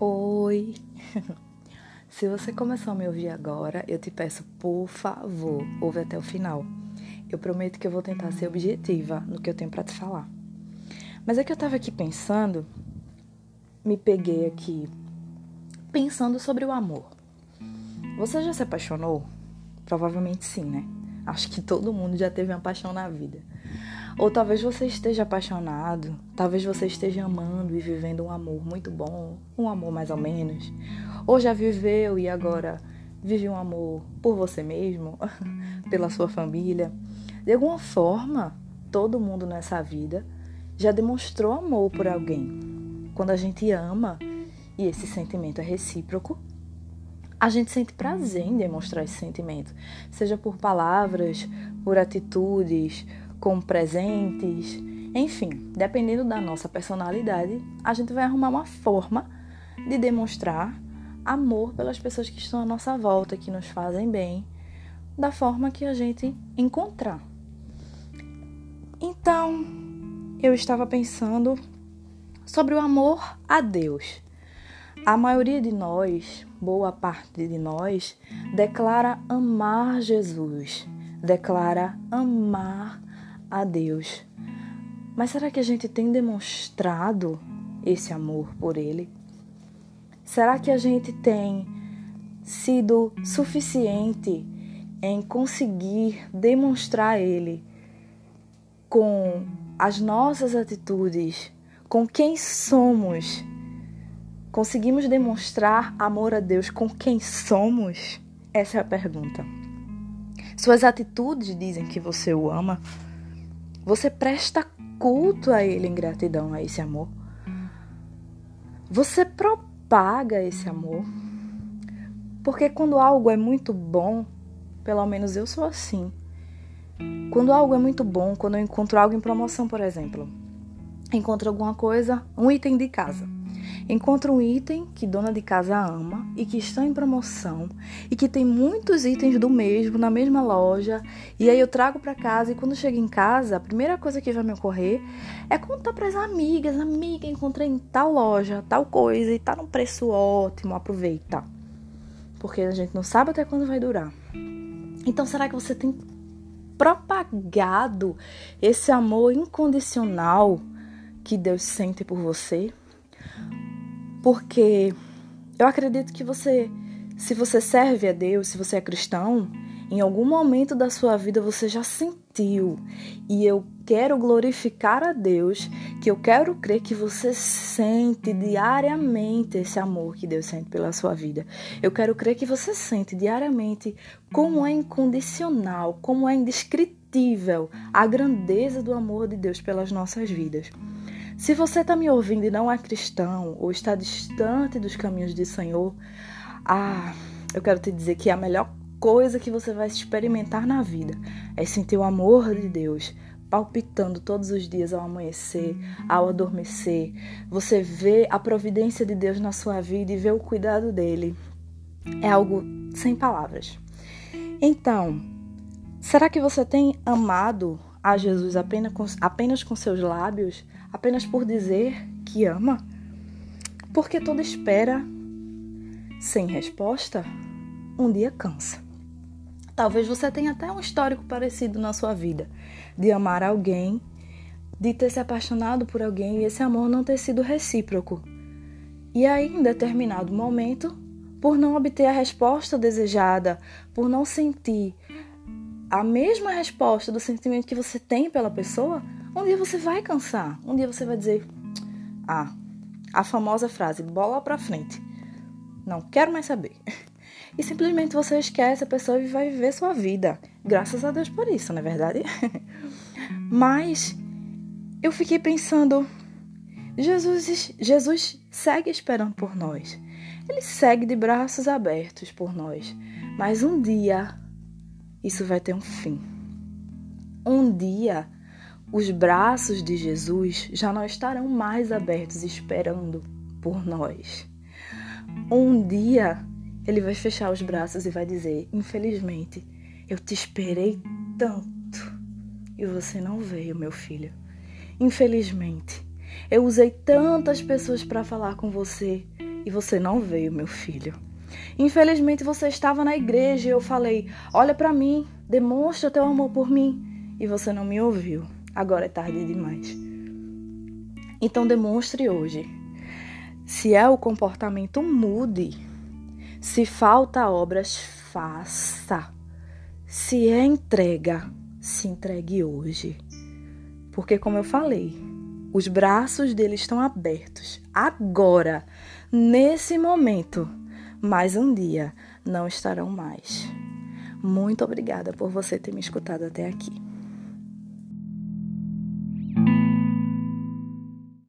Oi! Se você começou a me ouvir agora, eu te peço, por favor, ouve até o final. Eu prometo que eu vou tentar ser objetiva no que eu tenho para te falar. Mas é que eu tava aqui pensando, me peguei aqui pensando sobre o amor. Você já se apaixonou? Provavelmente sim, né? Acho que todo mundo já teve uma paixão na vida. Ou talvez você esteja apaixonado, talvez você esteja amando e vivendo um amor muito bom, um amor mais ou menos. Ou já viveu e agora vive um amor por você mesmo, pela sua família. De alguma forma, todo mundo nessa vida já demonstrou amor por alguém. Quando a gente ama e esse sentimento é recíproco, a gente sente prazer em demonstrar esse sentimento, seja por palavras, por atitudes, com presentes, enfim, dependendo da nossa personalidade, a gente vai arrumar uma forma de demonstrar amor pelas pessoas que estão à nossa volta, que nos fazem bem, da forma que a gente encontrar. Então, eu estava pensando sobre o amor a Deus. A maioria de nós, boa parte de nós, declara amar Jesus, declara amar a Deus. Mas será que a gente tem demonstrado esse amor por Ele? Será que a gente tem sido suficiente em conseguir demonstrar Ele com as nossas atitudes, com quem somos? Conseguimos demonstrar amor a Deus com quem somos? Essa é a pergunta. Suas atitudes dizem que você o ama? Você presta culto a Ele em gratidão a esse amor. Você propaga esse amor. Porque quando algo é muito bom, pelo menos eu sou assim. Quando algo é muito bom, quando eu encontro algo em promoção, por exemplo, encontro alguma coisa, um item de casa. Encontro um item que dona de casa ama e que está em promoção e que tem muitos itens do mesmo na mesma loja. E aí eu trago para casa e quando chego em casa, a primeira coisa que vai me ocorrer é contar para as amigas: amiga, encontrei em tal loja, tal coisa e tá num preço ótimo, aproveita. Porque a gente não sabe até quando vai durar. Então será que você tem propagado esse amor incondicional que Deus sente por você? Porque eu acredito que você, se você serve a Deus, se você é cristão, em algum momento da sua vida você já sentiu. E eu quero glorificar a Deus, que eu quero crer que você sente diariamente esse amor que Deus sente pela sua vida. Eu quero crer que você sente diariamente como é incondicional, como é indescritível a grandeza do amor de Deus pelas nossas vidas. Se você está me ouvindo e não é cristão ou está distante dos caminhos do Senhor, ah, eu quero te dizer que a melhor coisa que você vai experimentar na vida é sentir o amor de Deus palpitando todos os dias ao amanhecer, ao adormecer. Você vê a providência de Deus na sua vida e vê o cuidado dele. É algo sem palavras. Então, será que você tem amado a Jesus apenas com, apenas com seus lábios? Apenas por dizer que ama? Porque toda espera sem resposta um dia cansa. Talvez você tenha até um histórico parecido na sua vida de amar alguém, de ter se apaixonado por alguém e esse amor não ter sido recíproco. E aí, em determinado momento, por não obter a resposta desejada, por não sentir a mesma resposta do sentimento que você tem pela pessoa, um dia você vai cansar. Um dia você vai dizer: Ah, a famosa frase, bola pra frente. Não quero mais saber. E simplesmente você esquece a pessoa e vai viver sua vida. Graças a Deus por isso, não é verdade? Mas eu fiquei pensando: Jesus, Jesus segue esperando por nós. Ele segue de braços abertos por nós. Mas um dia isso vai ter um fim. Um dia os braços de Jesus já não estarão mais abertos esperando por nós. Um dia ele vai fechar os braços e vai dizer: Infelizmente, eu te esperei tanto e você não veio, meu filho. Infelizmente, eu usei tantas pessoas para falar com você e você não veio, meu filho. Infelizmente você estava na igreja e eu falei: "Olha para mim, demonstra teu amor por mim", e você não me ouviu. Agora é tarde demais. Então demonstre hoje. Se é o comportamento, mude. Se falta obras, faça. Se é entrega, se entregue hoje. Porque, como eu falei, os braços dele estão abertos agora, nesse momento, mas um dia não estarão mais. Muito obrigada por você ter me escutado até aqui.